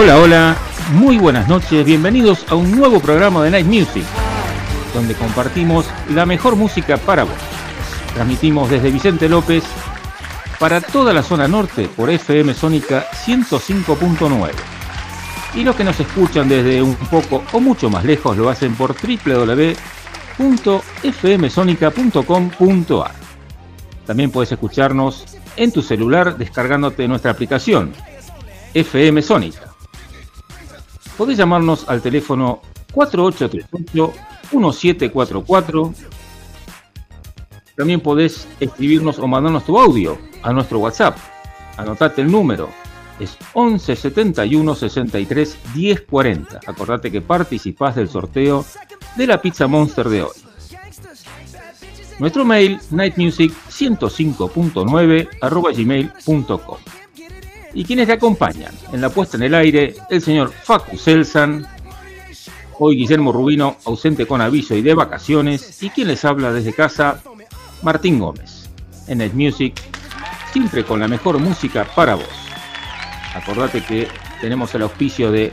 Hola, hola, muy buenas noches, bienvenidos a un nuevo programa de Night Music, donde compartimos la mejor música para vos. Transmitimos desde Vicente López para toda la zona norte por FM Sónica 105.9. Y los que nos escuchan desde un poco o mucho más lejos lo hacen por www.fmsonica.com.ar. También puedes escucharnos en tu celular descargándote nuestra aplicación FM Sónica. Podés llamarnos al teléfono 4838-1744. También podés escribirnos o mandarnos tu audio a nuestro WhatsApp. Anotate el número. Es 11 71 63 10 40. Acordate que participás del sorteo de la Pizza Monster de hoy. Nuestro mail nightmusic105.9 arroba gmail.com y quienes te acompañan en la puesta en el aire, el señor Facu Selsan, hoy Guillermo Rubino, ausente con aviso y de vacaciones, y quien les habla desde casa, Martín Gómez, en Net Music, siempre con la mejor música para vos. Acordate que tenemos el auspicio de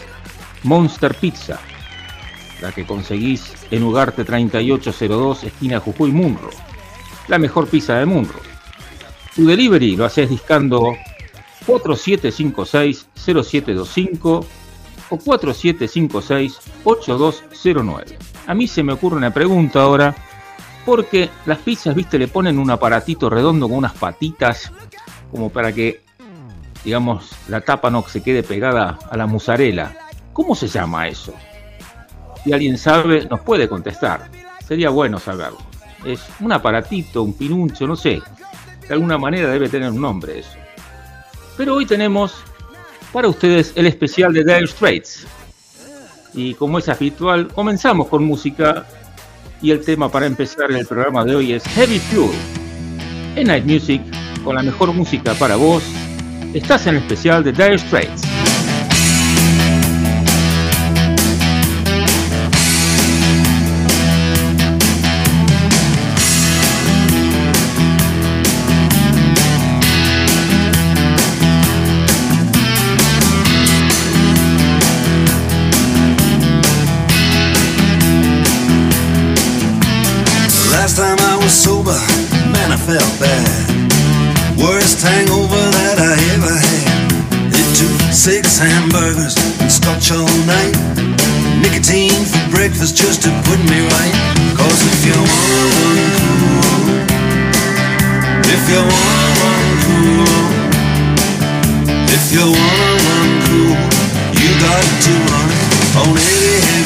Monster Pizza, la que conseguís en Ugarte 3802, esquina Jujuy Munro, la mejor pizza de Munro. Tu delivery lo haces discando 4756-0725 o 4756-8209. A mí se me ocurre una pregunta ahora, porque las pizzas, viste, le ponen un aparatito redondo con unas patitas, como para que, digamos, la tapa no se quede pegada a la musarela. ¿Cómo se llama eso? Si alguien sabe, nos puede contestar. Sería bueno saberlo. Es un aparatito, un pinuncho, no sé. De alguna manera debe tener un nombre eso. Pero hoy tenemos para ustedes el especial de Dire Straits. Y como es habitual, comenzamos con música. Y el tema para empezar el programa de hoy es Heavy Fuel. En Night Music, con la mejor música para vos, estás en el especial de Dire Straits. Six hamburgers and scotch all night. Nicotine for breakfast just to put me right. Cause if you wanna run cool, if you wanna run cool, if you wanna run cool, you got to run on heavy,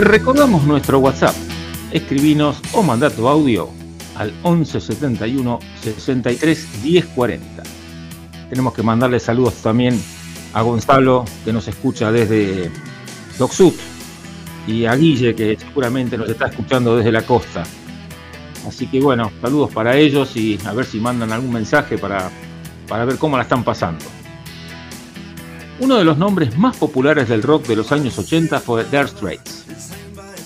Recordamos nuestro WhatsApp. Escribinos o manda tu audio al 11 71 63 10 40. Tenemos que mandarle saludos también a Gonzalo, que nos escucha desde Docsut, y a Guille, que seguramente nos está escuchando desde la costa. Así que bueno, saludos para ellos y a ver si mandan algún mensaje para, para ver cómo la están pasando. Uno de los nombres más populares del rock de los años 80 fue Dire Straits,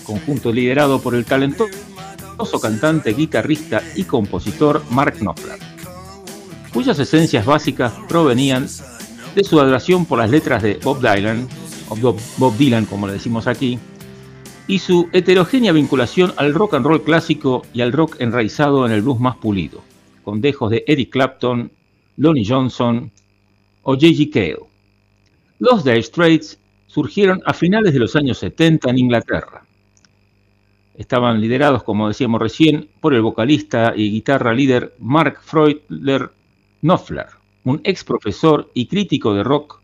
conjunto liderado por el talentoso cantante, guitarrista y compositor Mark Knopfler, cuyas esencias básicas provenían de su adoración por las letras de Bob Dylan, o Bob, Dylan como le decimos aquí, y su heterogénea vinculación al rock and roll clásico y al rock enraizado en el blues más pulido, con dejos de Eric Clapton, Lonnie Johnson o J.G. Cale. Los Dire Straits surgieron a finales de los años 70 en Inglaterra. Estaban liderados, como decíamos recién, por el vocalista y guitarra líder Mark Freudler Knopfler, un ex profesor y crítico de rock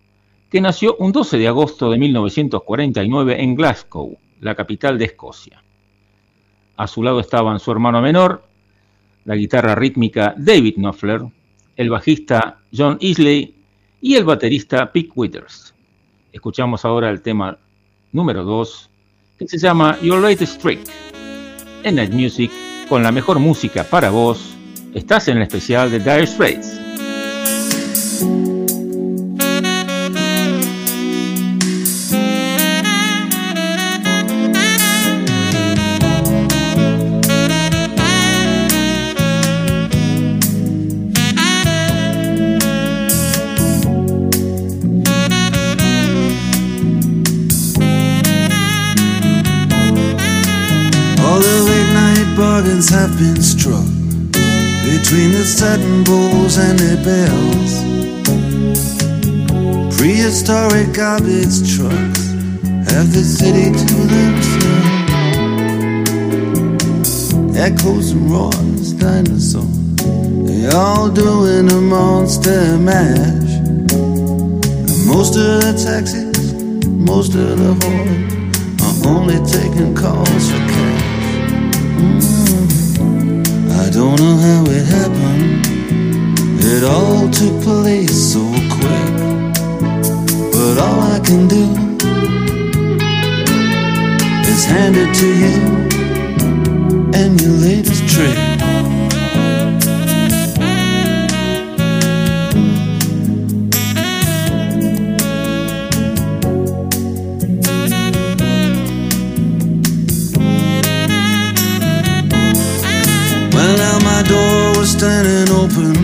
que nació un 12 de agosto de 1949 en Glasgow, la capital de Escocia. A su lado estaban su hermano menor, la guitarra rítmica David Knopfler, el bajista John Isley y el baterista Pete Withers. Escuchamos ahora el tema número 2, que se llama Your Latest Trick. En Night Music, con la mejor música para vos, estás en el especial de Dire Straits. Bargains have been struck between the satin bowls and their bells. Prehistoric garbage trucks have the city to themselves. Echoes and roars, dinosaurs, they all doing a monster mash. And most of the taxis, most of the whores are only taking calls for cash. Mm. I don't know how it happened. It all took place so quick. But all I can do is hand it to you and your latest trick. Open.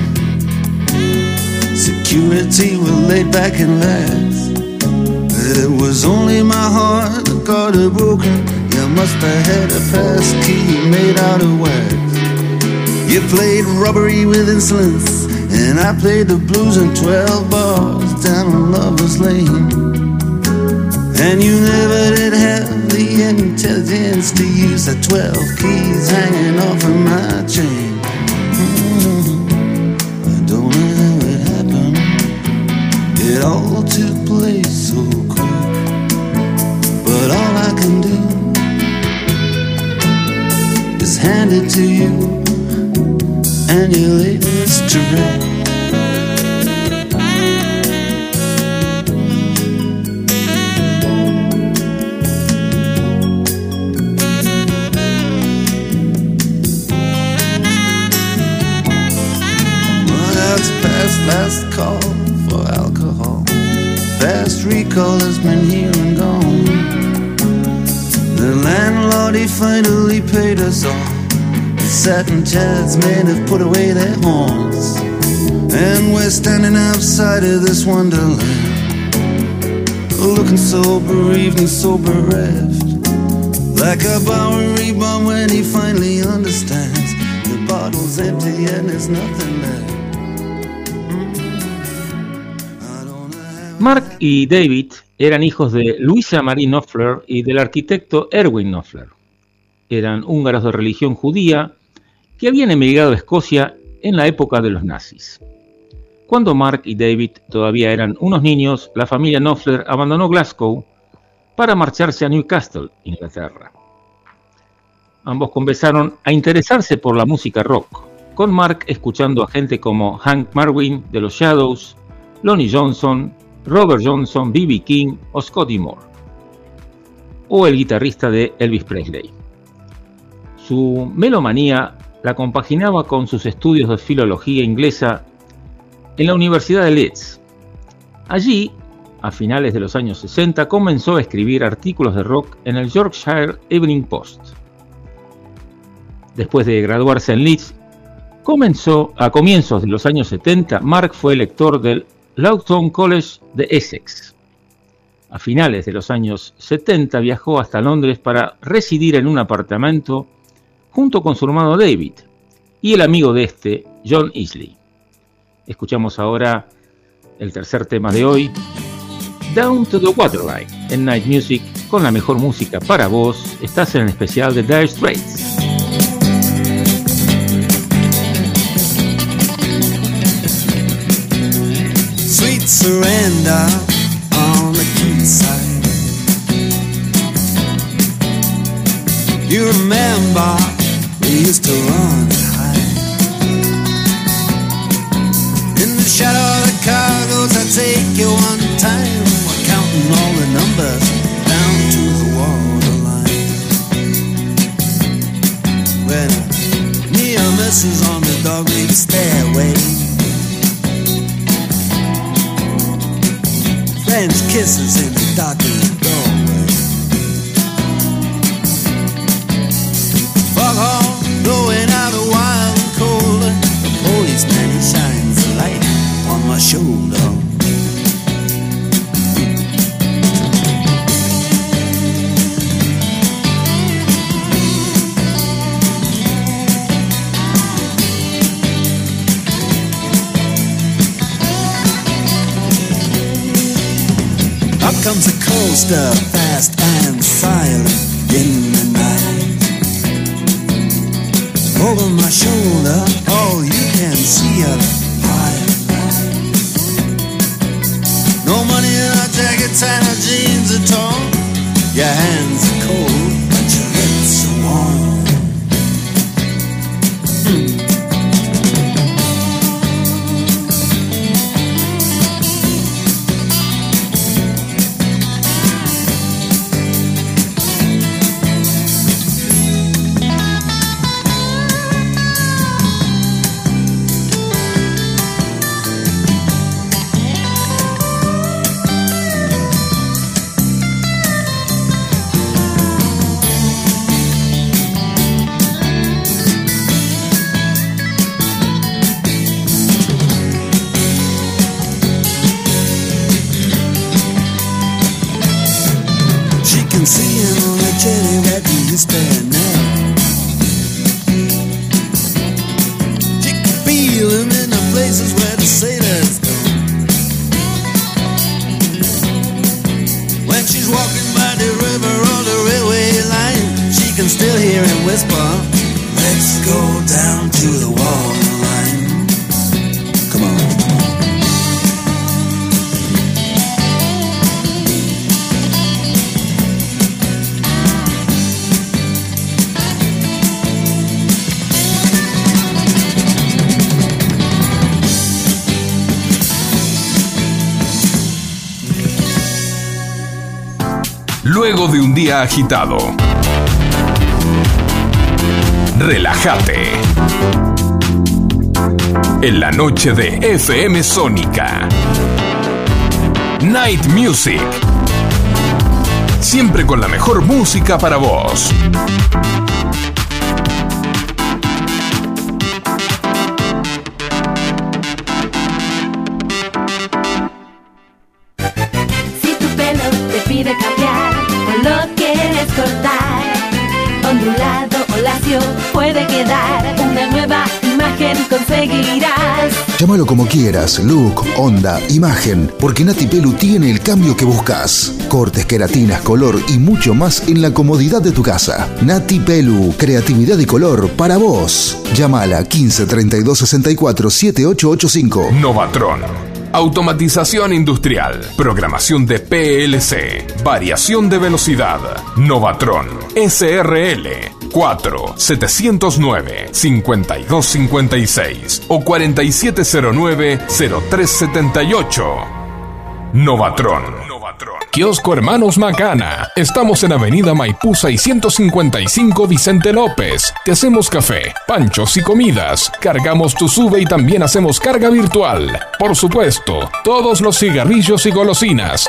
Security were laid back and lax. It was only my heart that got it broken. You must have had a pass key made out of wax. You played robbery with insolence, and I played the blues in 12 bars down on Lover's Lane. And you never did have the intelligence to use the 12 keys hanging off of my chain. And latest trick. Well, that's past last call for alcohol. Fast recall has been here and gone. The landlord, he finally paid us all. The satin chairs men have put away their horns. And we're standing outside of this wonderland. Looking so bereaved and so bereft. Like a Bowery bomb when he finally understands. The bottle's empty and there's nothing left. Mark y David eran hijos de Luisa Marie Knopfler y del arquitecto Erwin Knopfler. Eran húngaros de religión judía que habían emigrado a Escocia en la época de los nazis. Cuando Mark y David todavía eran unos niños, la familia Knopfler abandonó Glasgow para marcharse a Newcastle, Inglaterra. Ambos comenzaron a interesarse por la música rock, con Mark escuchando a gente como Hank Marvin de los Shadows, Lonnie Johnson, Robert Johnson, B.B. King o Scotty Moore, o el guitarrista de Elvis Presley. Su melomanía la compaginaba con sus estudios de filología inglesa en la Universidad de Leeds. Allí, a finales de los años 60, comenzó a escribir artículos de rock en el Yorkshire Evening Post. Después de graduarse en Leeds, comenzó a comienzos de los años 70, Mark fue lector del Loughton College de Essex. A finales de los años 70 viajó hasta Londres para residir en un apartamento junto con su hermano David y el amigo de este, John Isley. Escuchamos ahora el tercer tema de hoy, Down to the Waterline, en Night Music, con la mejor música para vos. Estás en el especial de Dire Straits. Sweet surrender on the. You remember used to run and hide. In the shadow of the cargoes, I take you one time. We're counting all the numbers down to the waterline. When near misses on the dog leaf stairway. French kisses in the darkened policeman he shines a light on my shoulder. Up comes a coaster, fast and silent in Over my shoulder, all you can see are the. No money in our jackets and jeans at all. Your hands are cold, agitado, relájate. En la noche de FM Sónica. Night Music. Siempre con la mejor música para vos. Llámalo como quieras, look, onda, imagen, porque Nati Pelu tiene el cambio que buscas. Cortes, queratinas, color y mucho más en la comodidad de tu casa. Nati Pelu, creatividad y color para vos. Llámala 15 32 64 7885. Novatron. Automatización industrial, programación de PLC, variación de velocidad, Novatron, SRL, 4 709 5256 o 4709 0378. Novatron. Kiosco Hermanos Macana. Estamos en Avenida Maipú 655 Vicente López. Te hacemos café, panchos y comidas. Cargamos tu sube y también hacemos carga virtual. Por supuesto, todos los cigarrillos y golosinas.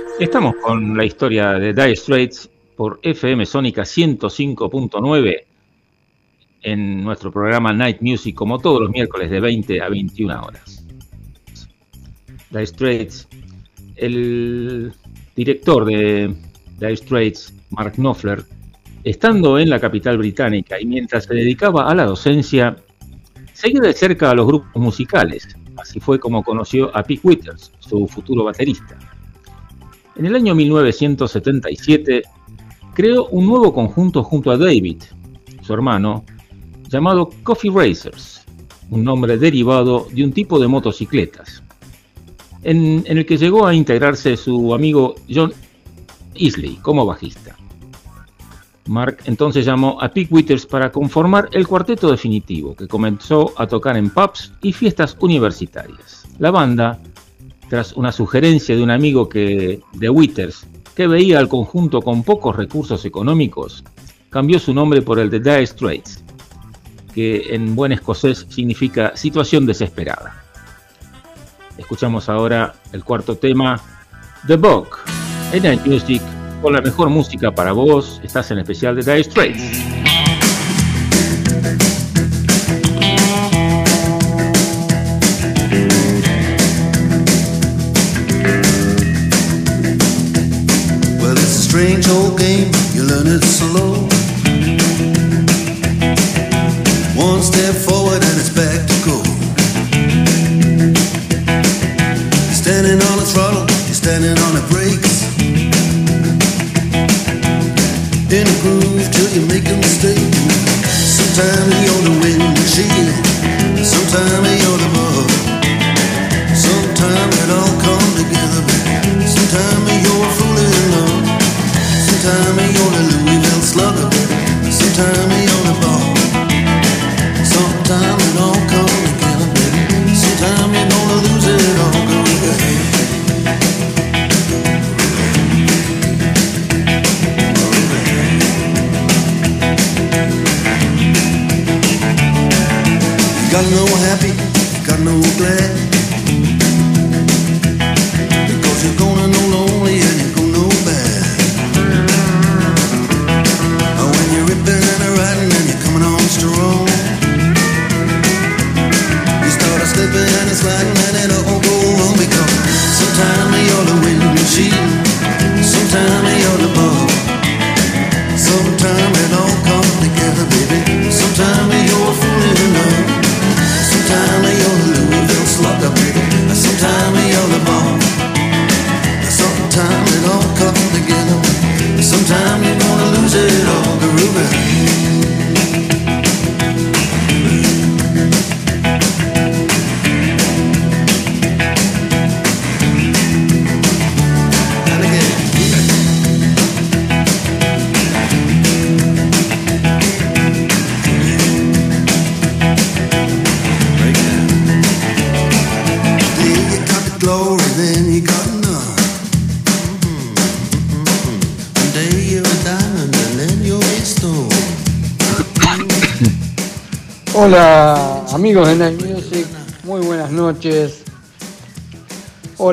Estamos con la historia de Dire Straits por FM Sónica 105.9 en nuestro programa Night Music, como todos los miércoles de 20 a 21 horas. Dire Straits, el director de Dire Straits, Mark Knopfler, estando en la capital británica y mientras se dedicaba a la docencia, seguía de cerca a los grupos musicales. Así fue como conoció a Pete Withers, su futuro baterista. En el año 1977 creó un nuevo conjunto junto a David, su hermano, llamado Coffee Racers, un nombre derivado de un tipo de motocicletas, en, el que llegó a integrarse su amigo John Isley como bajista. Mark entonces llamó a Pete Withers para conformar el cuarteto definitivo, que comenzó a tocar en pubs y fiestas universitarias. La banda, tras una sugerencia de un amigo que, de Withers, que veía al conjunto con pocos recursos económicos, cambió su nombre por el de Dire Straits, que en buen escocés significa situación desesperada. Escuchamos ahora el cuarto tema, The Book, en Music con la mejor música para vos. Estás en especial de Dire Straits.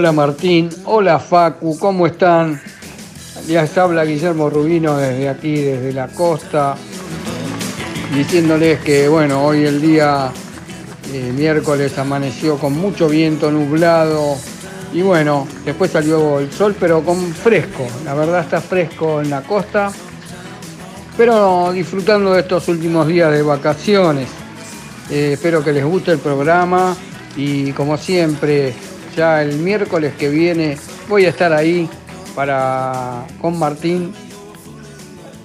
Hola Martín, hola Facu, ¿cómo están? Ya está habla Guillermo Rubino desde aquí, desde la costa, diciéndoles que bueno, hoy el día eh, miércoles amaneció con mucho viento nublado y bueno, después salió el sol pero con fresco, la verdad está fresco en la costa, pero disfrutando de estos últimos días de vacaciones. Eh, espero que les guste el programa y como siempre, ya el miércoles que viene voy a estar ahí para con Martín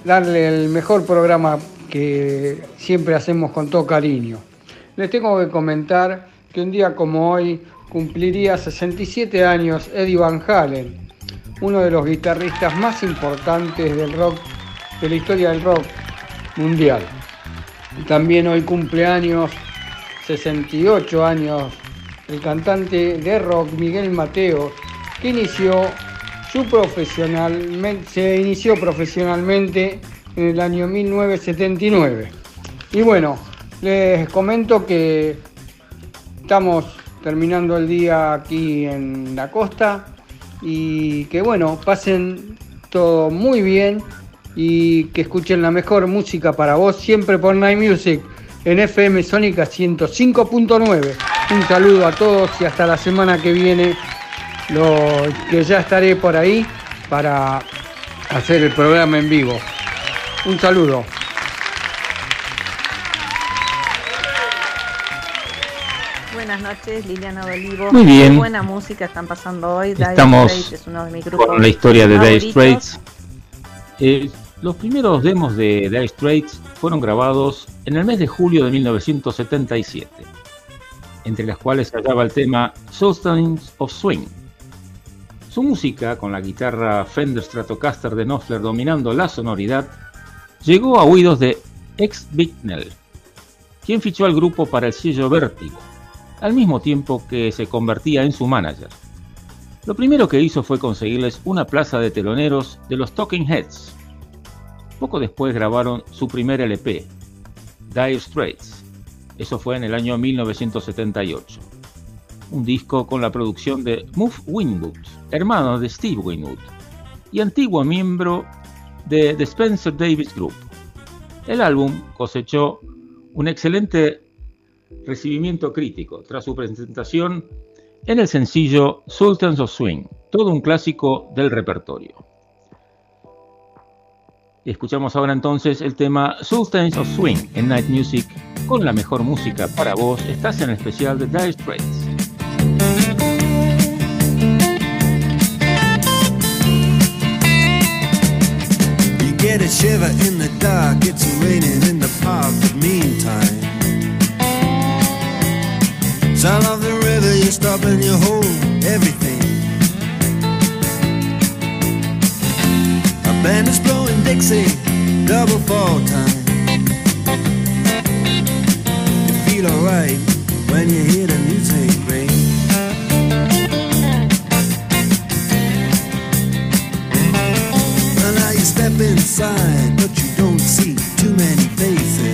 darle el mejor programa que siempre hacemos con todo cariño. Les tengo que comentar que un día como hoy cumpliría 67 años Eddie Van Halen, uno de los guitarristas más importantes del rock, de la historia del rock mundial. También hoy cumpleaños, 68 años, el cantante de rock Miguel Mateo, que inició su profesionalmente, se inició profesionalmente en el año 1979. Y bueno, les comento que estamos terminando el día aquí en la costa y que bueno, pasen todo muy bien y que escuchen la mejor música para vos siempre por Night Music en FM Sónica 105.9. Un saludo a todos y hasta la semana que viene, lo que ya estaré por ahí para hacer el programa en vivo. Un saludo. Buenas noches, Liliana de Olivo. Muy bien. Qué buena música están pasando hoy. Estamos Straits es uno de mis grupos con la historia de Dire favoritos. Straits. Eh, los primeros demos de Dire Straits fueron grabados en el mes de julio de 1977, entre las cuales se hallaba el tema Substance of Swing. Su música, con la guitarra Fender Stratocaster de Knopfler dominando la sonoridad, llegó a oídos de ex Bicknell, quien fichó al grupo para el sello Vértigo, al mismo tiempo que se convertía en su manager. Lo primero que hizo fue conseguirles una plaza de teloneros de los Talking Heads. Poco después grabaron su primer LP, Dire Straits. Eso fue en el año 1978. Un disco con la producción de Muff Winwood, hermano de Steve Winwood, y antiguo miembro de The Spencer Davis Group. El álbum cosechó un excelente recibimiento crítico tras su presentación en el sencillo Sultans of Swing, todo un clásico del repertorio. Y escuchamos ahora entonces el tema Sultans of Swing en Night Music con la mejor música para vos. Estás en el especial de Dire Straits. Get a shiver in the dark, it's raining in the park, but meantime. Sound of the river, you stop and you hold everything. A band is blowing Dixie, double fall time. You feel alright when you hear the music ring. Well, now you step inside, but you don't see too many faces.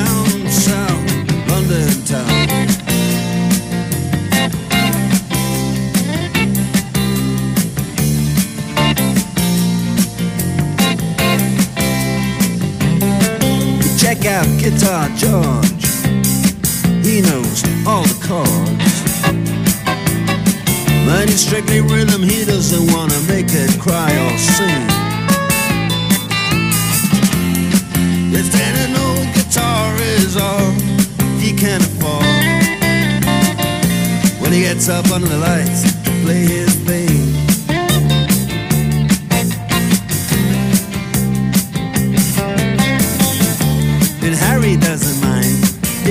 Guitar George. He knows all the chords. But it's strictly rhythm, he doesn't wanna make it cry or sing. An old guitar is all he can afford, when he gets up under the lights to play his thing.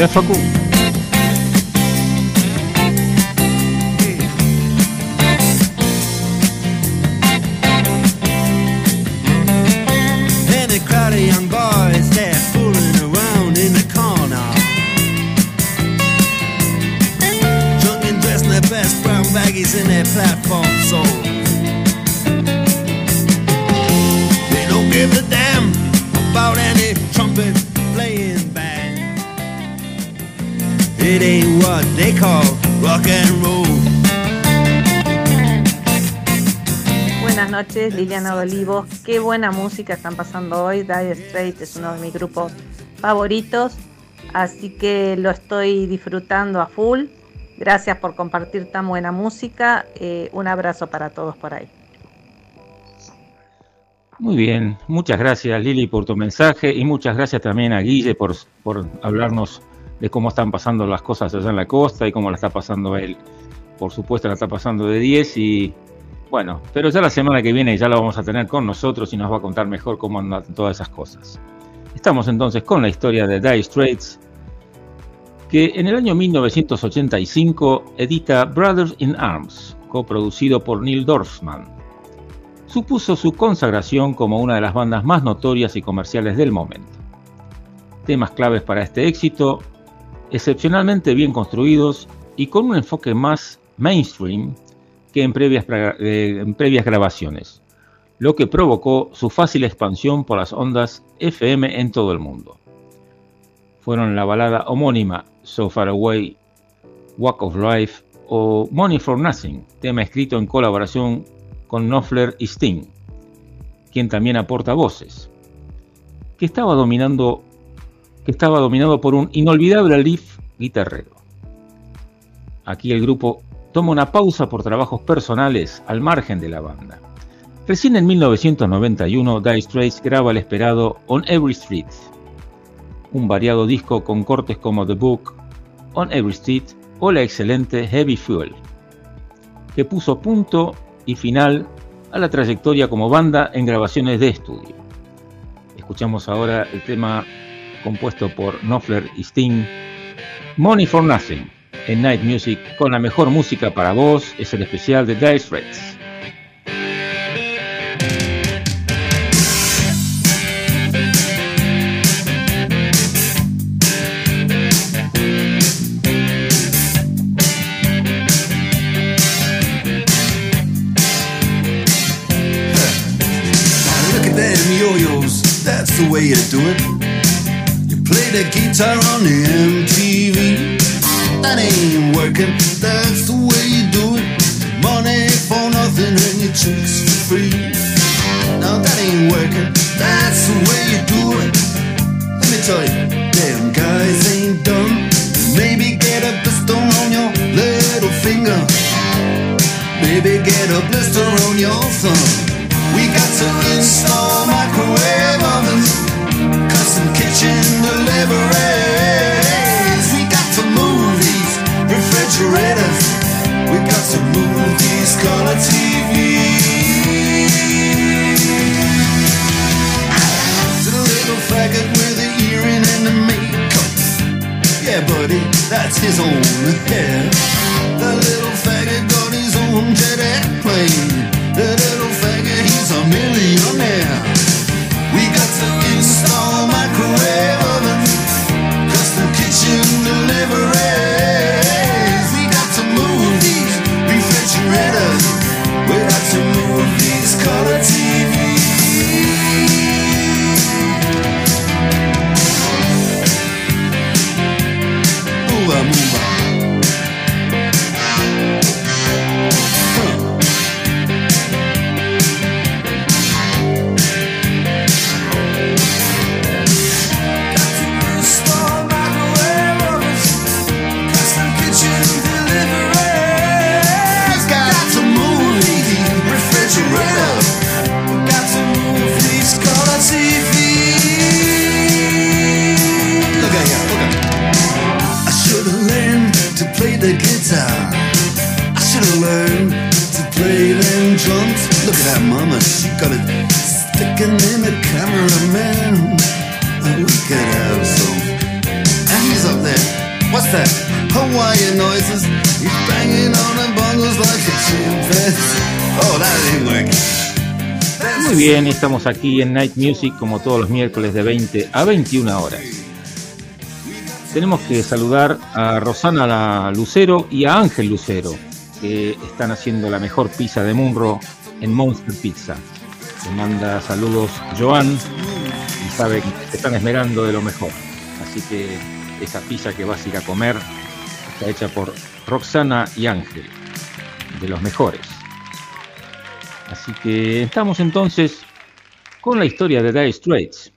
¿Escuchás, Facu? And Olivo. Qué buena música están pasando hoy. Dire Straits es uno de mis grupos favoritos, así que lo estoy disfrutando a full. Gracias por compartir tan buena música. Eh, un abrazo para todos por ahí. Muy bien, muchas gracias Lili por tu mensaje y muchas gracias también a Guille por, por hablarnos de cómo están pasando las cosas allá en la costa y cómo la está pasando él. Por supuesto la está pasando de 10 y bueno, pero ya la semana que viene ya la vamos a tener con nosotros y nos va a contar mejor cómo andan todas esas cosas. Estamos entonces con la historia de Dire Straits, que en el año 1985 edita Brothers in Arms, coproducido por Neil Dorfman. Supuso su consagración como una de las bandas más notorias y comerciales del momento. Temas claves para este éxito, excepcionalmente bien construidos y con un enfoque más mainstream que en previas, eh, en previas grabaciones, lo que provocó su fácil expansión por las ondas FM en todo el mundo. Fueron la balada homónima So Far Away, Walk of Life o Money for Nothing, tema escrito en colaboración con Knopfler y Sting, quien también aporta voces, que estaba dominando que estaba dominado por un inolvidable riff guitarrero. Aquí el grupo toma una pausa por trabajos personales al margen de la banda. Recién en 1991, Dire Straits graba el esperado On Every Street, un variado disco con cortes como The Book, On Every Street o la excelente Heavy Fuel, que puso punto y final a la trayectoria como banda en grabaciones de estudio. Escuchamos ahora el tema compuesto por Knopfler y Sting, Money for Nothing en Night Music con la mejor música para vos es el especial de Dire Straits. That's the way you do it. You play the guitar on MTV. That ain't working, that's the way you do it. Money for nothing and your chicks for free. Now that ain't working, that's the way you do it. Let me tell you, damn guys ain't dumb. Maybe get a blister on your little finger. Maybe get a blister on your thumb. We got to install microwave ovens, custom kitchen deliveries. Color TVs. To the little faggot with the earring and the makeup. Yeah, buddy, that's his own hair. The little faggot got his own jet airplane. The little faggot, he's a millionaire. We got to install microwave ovens, custom kitchen deliveries. Got it in the some. And he's up there. What's that? Hawaiian noises. He's banging on like a. Oh, that ain't working. Muy bien, estamos aquí en Night Music como todos los miércoles de 20 a 21 horas. Tenemos que saludar a Rosana Lucero y a Ángel Lucero, que están haciendo la mejor pizza de Munro en Monster Pizza. Te manda saludos Joan y sabe que te están esmerando de lo mejor. Así que esa pizza que vas a ir a comer está hecha por Roxana y Ángel, de los mejores. Así que estamos entonces con la historia de Dire Straits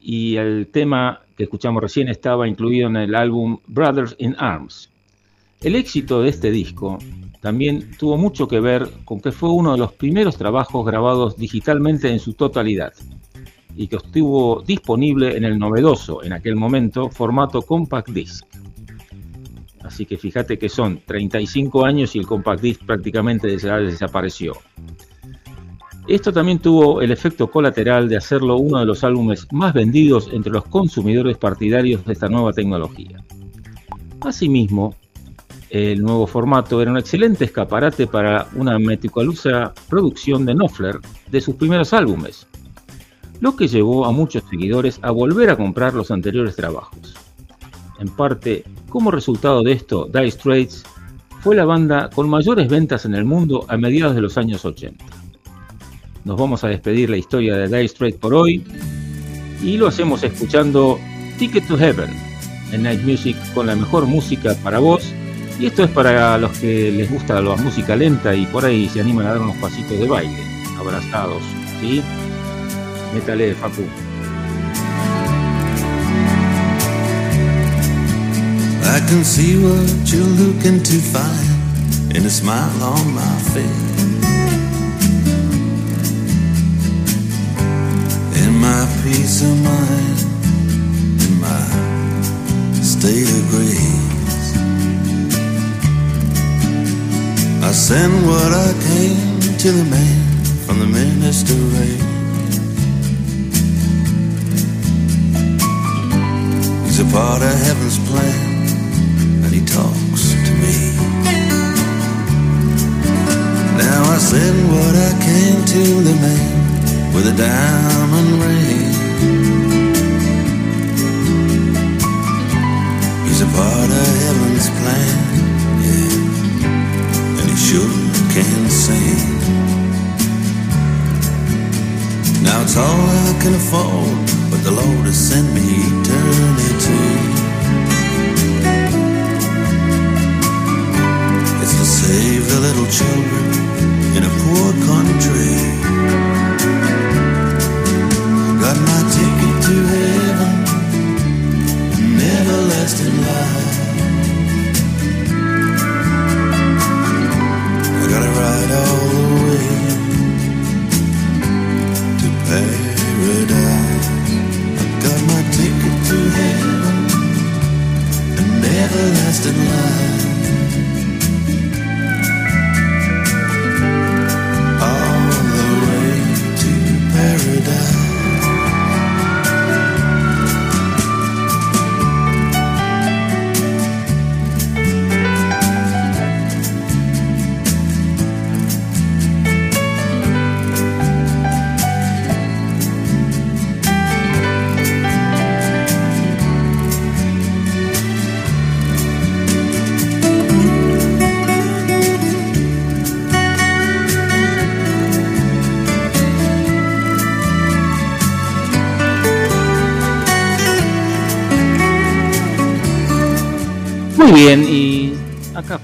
y el tema que escuchamos recién estaba incluido en el álbum Brothers in Arms. El éxito de este disco también tuvo mucho que ver con que fue uno de los primeros trabajos grabados digitalmente en su totalidad y que estuvo disponible en el novedoso, en aquel momento, formato compact disc. Así que fíjate que son 35 años y el compact disc prácticamente desapareció. Esto también tuvo el efecto colateral de hacerlo uno de los álbumes más vendidos entre los consumidores partidarios de esta nueva tecnología. Asimismo, el nuevo formato era un excelente escaparate para una meticulosa producción de Knopfler de sus primeros álbumes, lo que llevó a muchos seguidores a volver a comprar los anteriores trabajos. En parte, como resultado de esto, Dire Straits fue la banda con mayores ventas en el mundo a mediados de los años 80. Nos vamos a despedir la historia de Dire Straits por hoy y lo hacemos escuchando Ticket to Heaven en Night Music con la mejor música para vos. Y esto es para los que les gusta la música lenta y por ahí se animan a dar unos pasitos de baile, abrazados, ¿sí? Métale, Facu. I can see what you're looking to find in a smile on my face. In my peace of mind, in my state of grace, I send what I came to the man from the ministry. He's a part of heaven's plan, and he talks to me. Now I send what I came to the man with a diamond ring. He's a part of heaven's plan, sure can sing. Now it's all I can afford, but the Lord has sent me eternity. It's to save the little children in a poor country. Got my ticket to heaven, an everlasting life. lost in love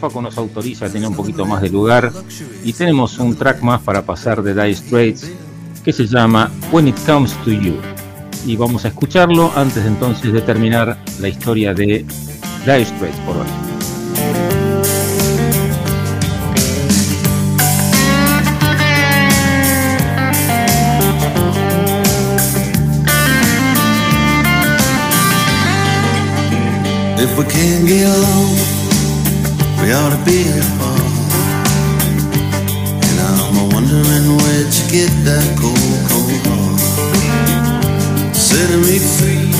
Faco nos autoriza a tener un poquito más de lugar y tenemos un track más para pasar de Dire Straits que se llama When It Comes to You. Y vamos a escucharlo antes entonces de terminar la historia de Dire Straits por hoy. If we can't get we ought to be apart. And I'm a wondering where'd you get that cold, cold heart. Setting me free,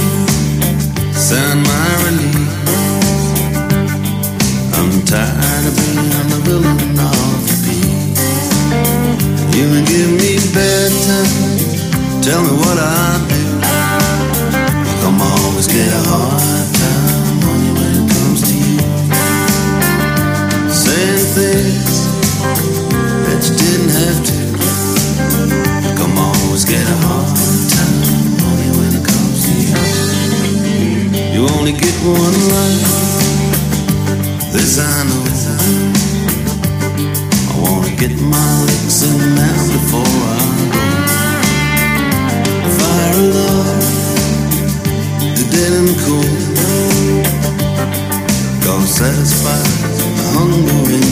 sound my release. I'm tired of being the villain of the piece. You can give me bedtime, tell me what I do. Come always get hard You only get one life. This I know. I wanna get my licks in now before I go. Fire of love, the dead and cool. Gonna satisfy the hunger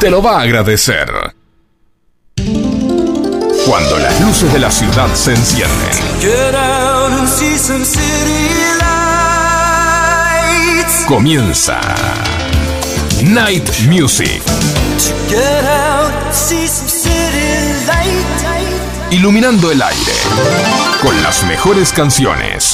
te lo va a agradecer. Cuando las luces de la ciudad se encienden, comienza Night Music, iluminando el aire con las mejores canciones.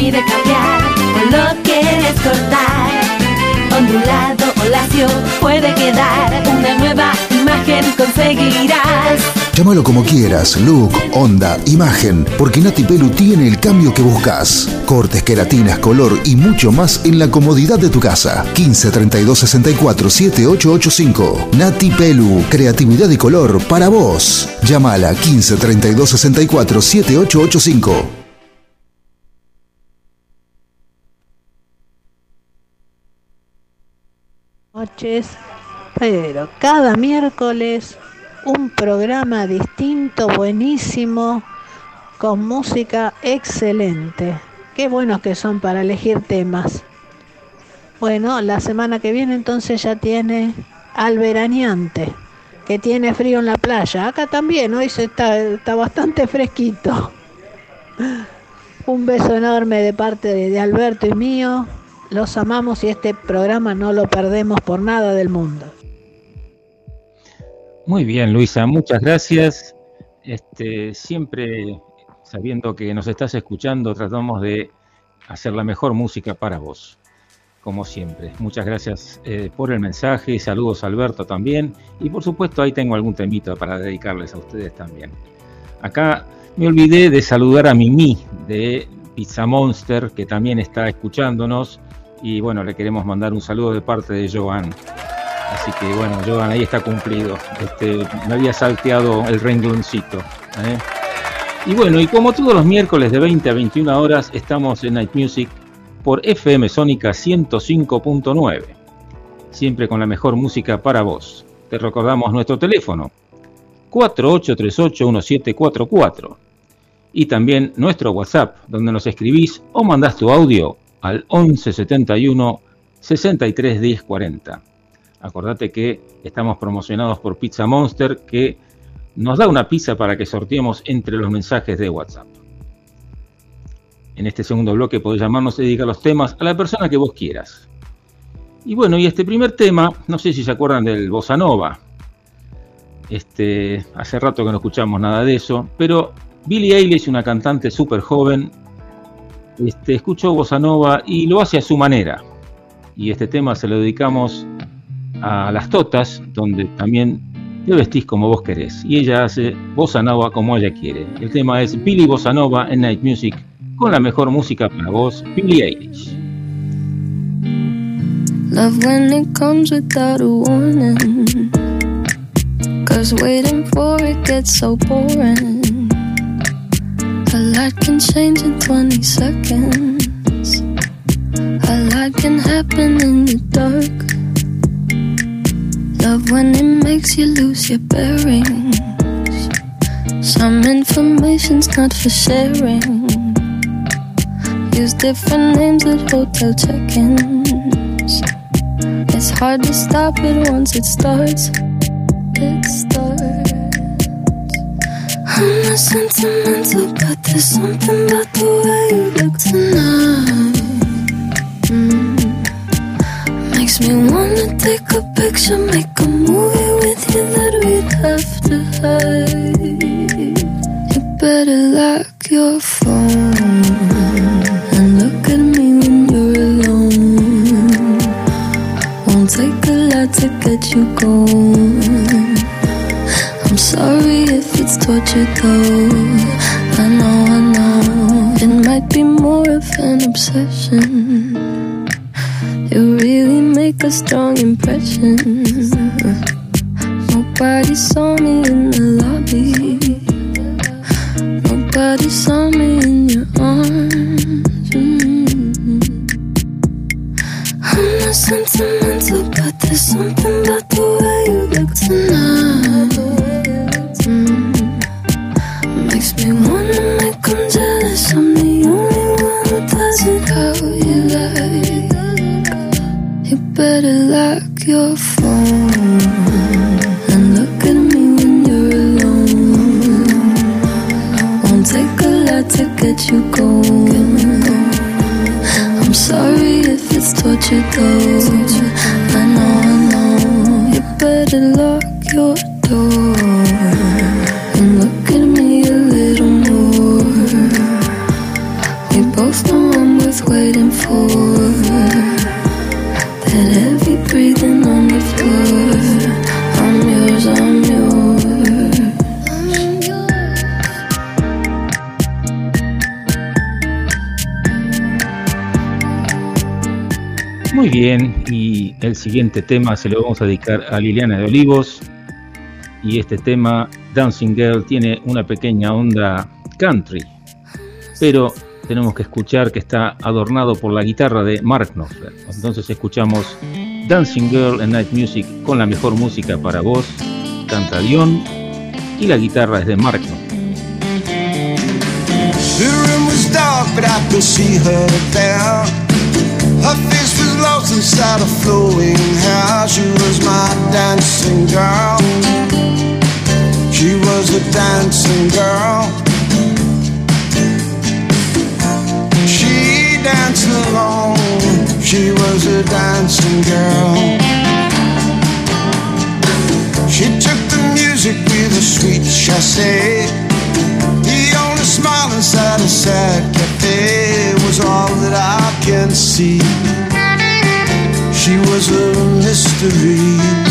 Pide cambiar o lo quieres cortar, ondulado o lacio puede quedar una nueva imagen conseguirás. Llámalo como quieras, look, onda, imagen, porque Nati Pelu tiene el cambio que buscas. Cortes, queratinas, color y mucho más en la comodidad de tu casa. 15 32 64 7885. Nati Pelu, creatividad y color para vos. Llámala 15 32 64 7885. Pero cada miércoles un programa distinto, buenísimo, con música excelente. Qué buenos que son para elegir temas. Bueno, la semana que viene entonces ya tiene al veraneante, que tiene frío en la playa. Acá también, hoy se está, está bastante fresquito. Un beso enorme de parte de Alberto y mío. Los amamos y este programa no lo perdemos por nada del mundo. Muy bien, Luisa, muchas gracias. Este, siempre sabiendo que nos estás escuchando, tratamos de hacer la mejor música para vos, como siempre. Muchas gracias eh, por el mensaje, saludos Alberto también, y por supuesto ahí tengo algún temito para dedicarles a ustedes también. Acá me olvidé de saludar a Mimi de Pizza Monster, que también está escuchándonos, y bueno, le queremos mandar un saludo de parte de Joan. Así que bueno, Joan, ahí está cumplido. Este, me había salteado el rengloncito. ¿eh? Y bueno, y como todos los miércoles de 20 a 21 horas, estamos en Night Music por FM Sónica 105.9. Siempre con la mejor música para vos. Te recordamos nuestro teléfono 48381744 y también nuestro WhatsApp donde nos escribís o mandás tu audio al 1171 63 40. Acordate que estamos promocionados por Pizza Monster que nos da una pizza para que sorteemos entre los mensajes de WhatsApp. En este segundo bloque podés llamarnos y dedicar los temas a la persona que vos quieras. Y bueno, y este primer tema, no sé si se acuerdan del Bossa Nova. Este, hace rato que no escuchamos nada de eso, pero Billie Eilish, una cantante súper joven, este, escuchó Bossa Nova y lo hace a su manera. Y este tema se lo dedicamos a las Totas, donde también te vestís como vos querés. Y ella hace Bossa Nova como ella quiere. El tema es Billy Bossa Nova en Night Music, con la mejor música para vos, Billie Eilish. Love when it comes without a warning. Cause waiting for it gets so boring. A lot can change in 20 seconds. A lot can happen in the dark. Love when it makes you lose your bearings. Some information's not for sharing. Use different names at hotel check ins. It's hard to stop it once it starts. It starts. I'm not sentimental, but there's something about the way you look tonight. Mm. Makes me wanna take a picture, make a movie with you that we'd have to hide. You better lock your phone and look at me when you're alone. Won't take a lot to get you going. I'm sorry it's torture. I know, I know. It might be more of an obsession. You really make a strong impression. Nobody saw me in the lobby. Nobody saw me siguiente tema se lo vamos a dedicar a Liliana de Olivos. Y este tema, Dancing Girl, tiene una pequeña onda country. Pero tenemos que escuchar que está adornado por la guitarra de Mark Knopfler. Entonces escuchamos Dancing Girl en Night Music con la mejor música para vos. Canta Dion y la guitarra es de Mark Knopfler. Inside started flowing. House, she was my dancing girl? She was the dancing girl. She danced alone. She was a dancing girl. She took the music with a sweet chassé The only smile inside a sad cafe Was all that I can see. A mystery.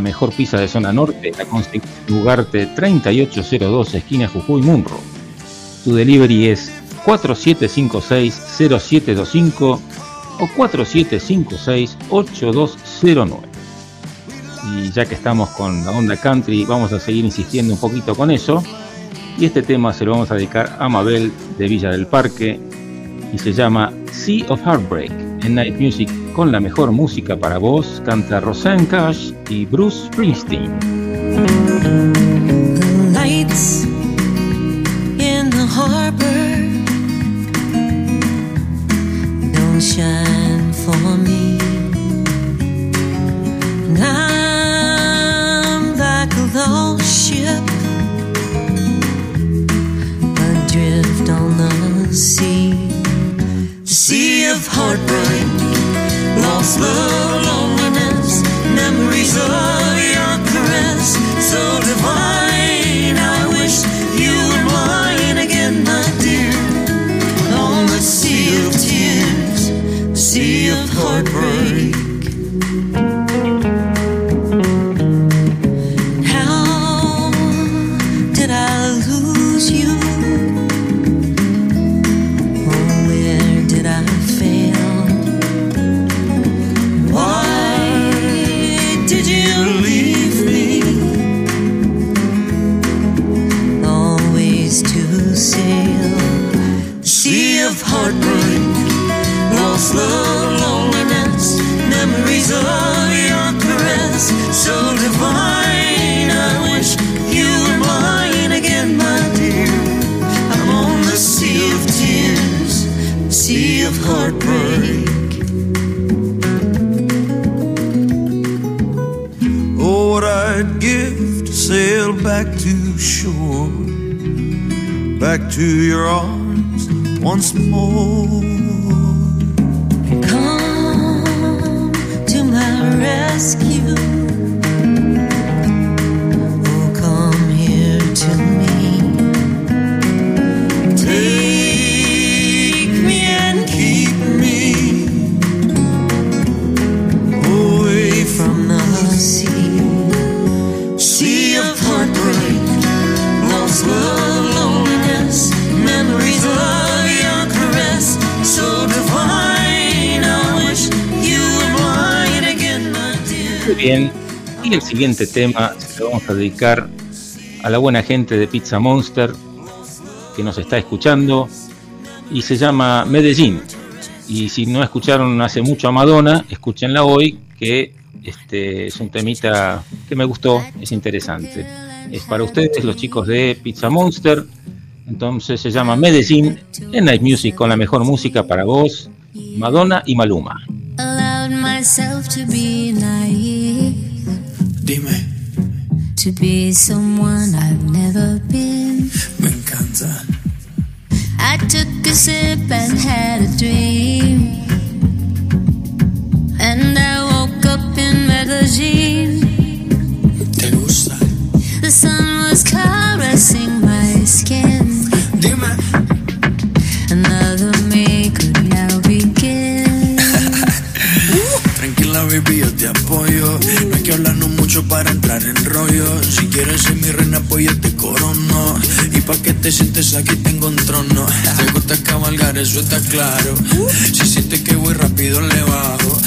Mejor pizza de zona norte, la conseguís en Ugarte 3802, esquina Jujuy Munro. Tu delivery es 4756-0725 o 4756-8209. Y ya que estamos con la onda country, vamos a seguir insistiendo un poquito con eso. Y este tema se lo vamos a dedicar a Mabel de Villa del Parque y se llama Sea of Heartbreak en Night Music con la mejor música para vos. Canta Roseanne Cash y Bruce Springsteen. Bien. Y el siguiente tema se lo vamos a dedicar a la buena gente de Pizza Monster que nos está escuchando y se llama Medellín. Y si no escucharon hace mucho a Madonna, escúchenla hoy, que este es un temita que me gustó, es interesante. Es para ustedes, los chicos de Pizza Monster. Entonces se llama Medellín en Night Music con la mejor música para vos, Madonna y Maluma. Allowed myself to be naive. Dime. to be someone I've never been. Me encanta. I took a sip and had a dream. And I woke up in Medellin. ¿Te gusta? The sun was caressing my skin. No hay que hablarnos mucho para entrar en rollo. Si quieres ser mi reina, pues yo corono. Y pa' que te sientes aquí tengo un trono. Te gusta cabalgar, eso está claro. Si sientes que voy rápido, le bajo.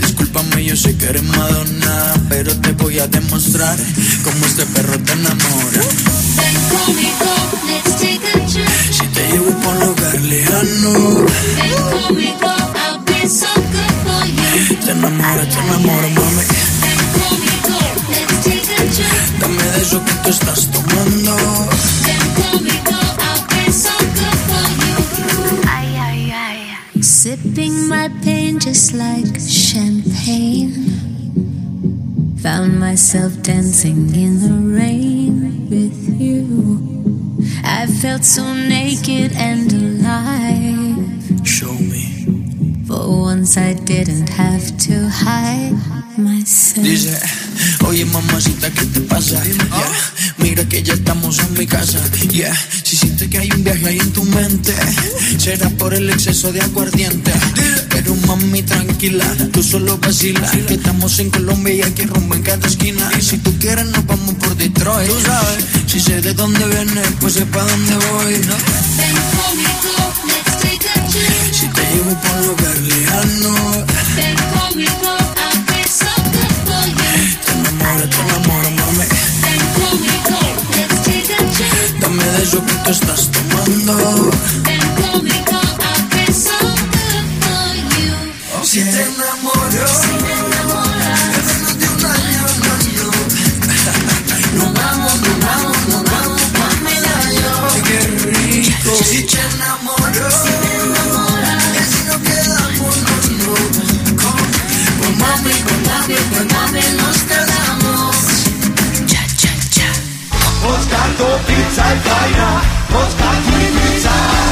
Discúlpame, yo sé que eres Madonna. Pero te voy a demostrar cómo este perro te enamora. Si te llevo por un lugar lejano, Ven conmigo, I'll be. Te enamoro, te enamoro, mami. Dame de eso que tú estás tomando. Sipping my pain just like champagne. Found myself dancing in the rain with you. I felt so naked and alive. Once I didn't have to hide myself. Dice, oye mamacita, ¿qué te pasa? Yeah, Mira que ya estamos en mi casa. Yeah, si sientes que hay un viaje ahí en tu mente, será por el exceso de aguardiente. Pero mami, tranquila, tú solo vacila. Que estamos en Colombia y aquí rumbo en cada esquina. Si tú quieres, nos vamos por Detroit. Tú sabes, si sé de dónde vienes, pues sé pa' dónde voy. Si te llevo por un lugar lejano, Ven conmigo, I'll be so good for you. te enamoro, te enamoro, mami. Ven conmigo, let's take a trip. Dame de eso que tú estás tomando. Ven conmigo, I'll be so good for you. Si te enamoro, Cha, cha.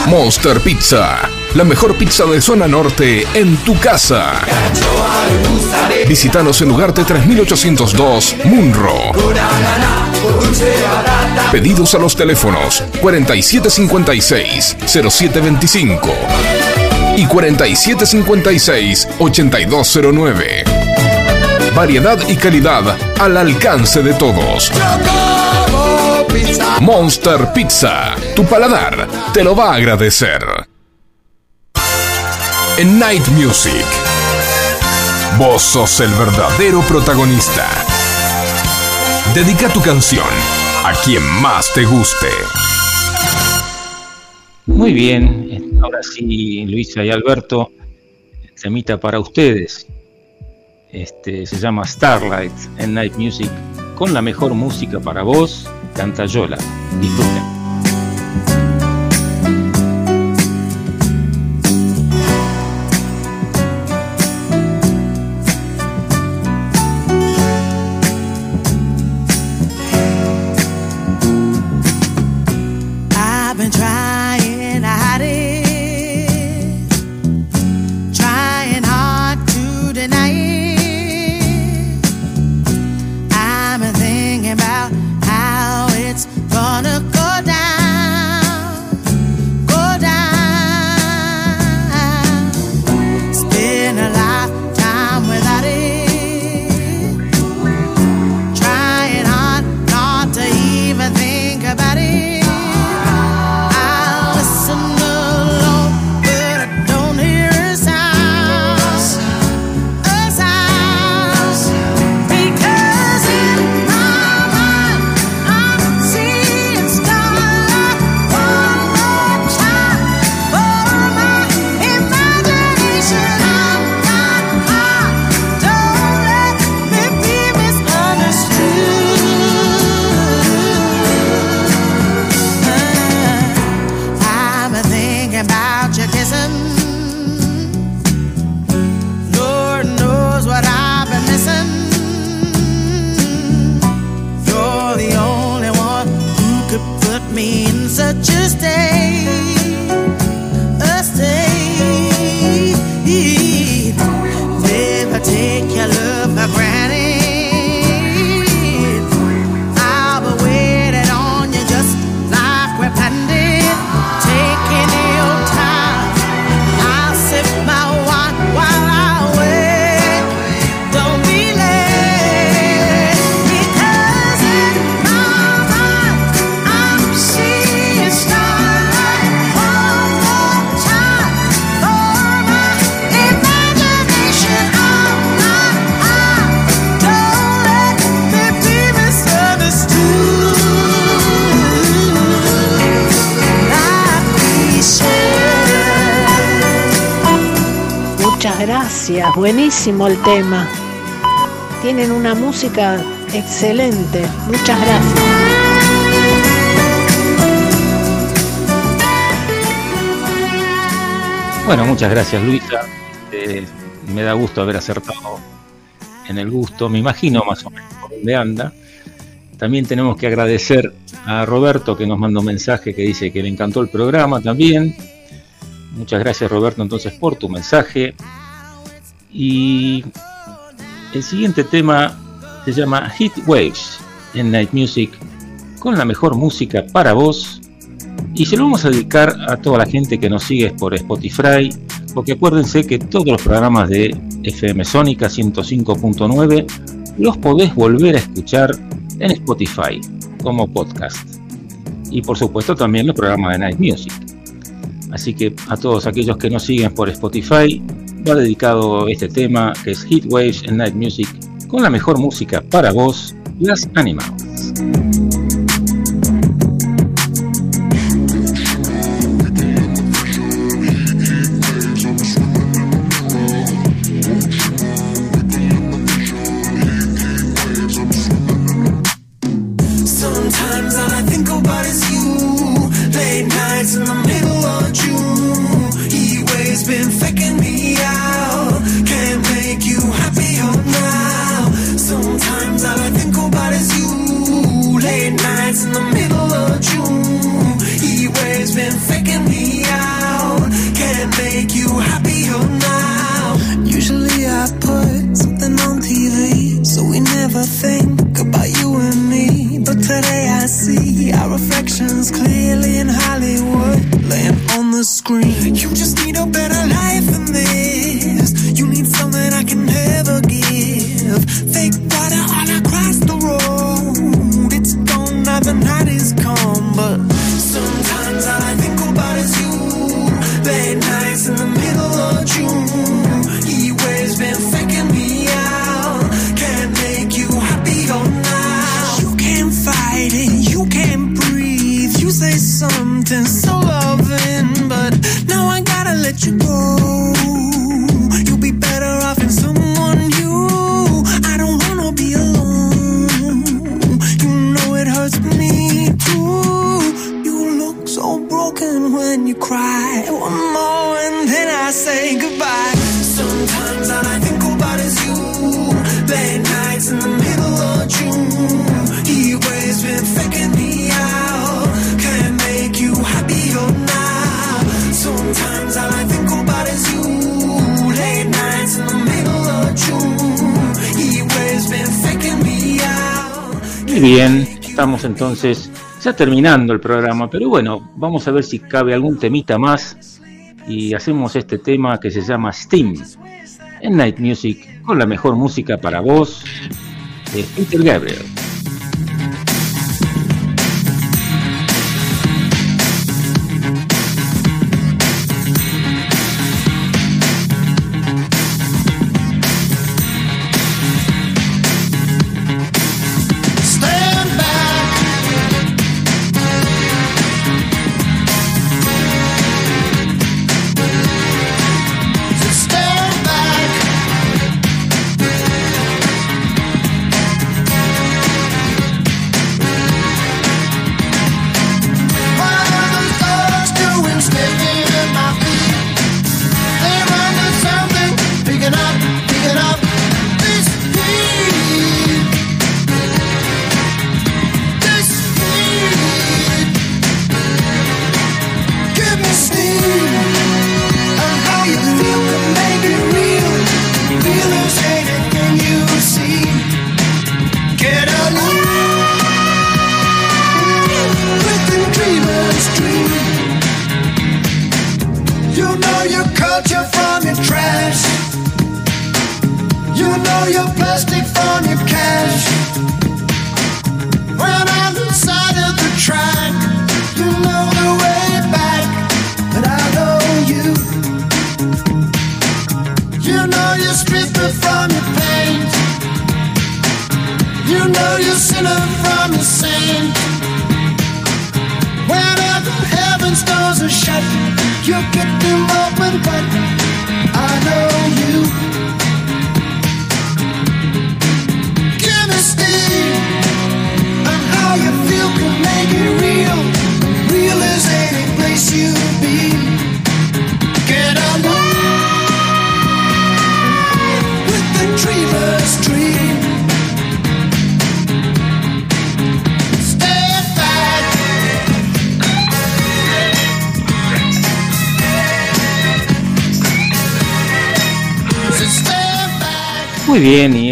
Monster Pizza, la mejor pizza de zona norte en tu casa. Visítanos en Ugarte 3802, Munro. Pedidos a los teléfonos 4756-0725 y 4756-8209. Variedad y calidad al alcance de todos. Monster Pizza, tu paladar te lo va a agradecer. En Night Music, vos sos el verdadero protagonista. Dedica tu canción a quien más te guste. Muy bien, ahora sí, Luisa y Alberto, temita para ustedes. Este se llama Starlight en Night Music, con la mejor música para vos, canta Yola. Disfruten. Buenísimo el tema. Tienen una música excelente. Muchas gracias. Bueno, muchas gracias Luisa. Eh, me da gusto haber acertado en el gusto. Me imagino más o menos por dónde anda. También tenemos que agradecer a Roberto que nos mandó un mensaje que dice que le encantó el programa también. Muchas gracias Roberto entonces por tu mensaje. Y el siguiente tema se llama Hit Waves en Night Music con la mejor música para vos y se lo vamos a dedicar a toda la gente que nos sigue por Spotify, porque acuérdense que todos los programas de FM Sónica 105.9 los podés volver a escuchar en Spotify como podcast. Y por supuesto también los programas de Night Music. Así que a todos aquellos que nos siguen por Spotify, va dedicado este tema que es Hit Waves en Night Music con la mejor música para vos, las Animals. Late nights in the middle of June. He waves been faking me bien, estamos entonces ya terminando el programa, pero bueno, vamos a ver si cabe algún temita más y hacemos este tema que se llama Steam en Night Music con la mejor música para vos de Peter Gabriel.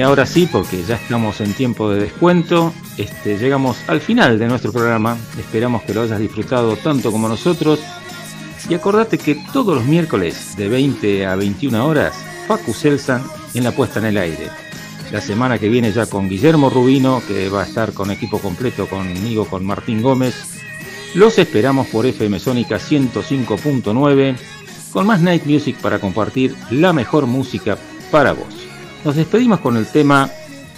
Ahora sí, porque ya estamos en tiempo de descuento, este, llegamos al final de nuestro programa. Esperamos que lo hayas disfrutado tanto como nosotros. Y acordate que todos los miércoles de 20 a 21 horas, Facu Selsan en la puesta en el aire. La semana que viene ya con Guillermo Rubino, que va a estar con equipo completo conmigo, con Martín Gómez. Los esperamos por FM Sónica 105.9, con más Night Music para compartir la mejor música para vos. Nos despedimos con el tema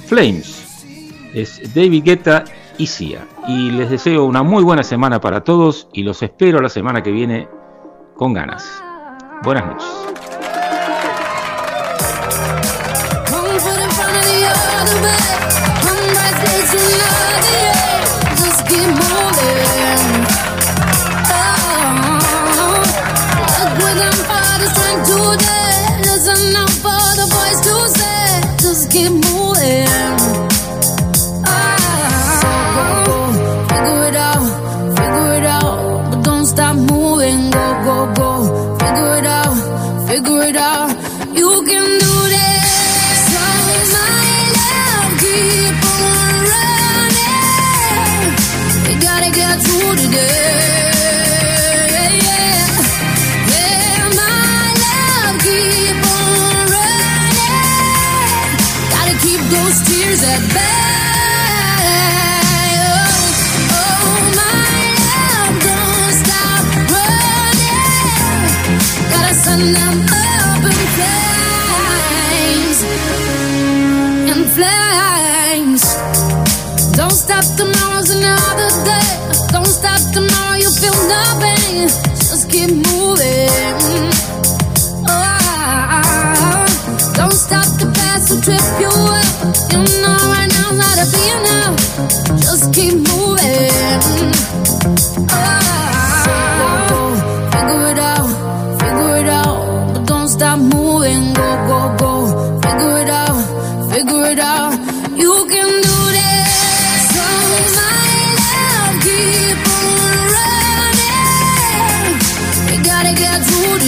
Flames. Es David Guetta y Sia. Y les deseo una muy buena semana para todos y los espero la semana que viene con ganas. Buenas noches. Keep moving. Keep moving. Oh, don't stop the trip you up. You know right now's not a be now.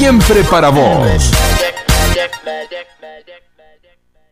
Siempre para vos.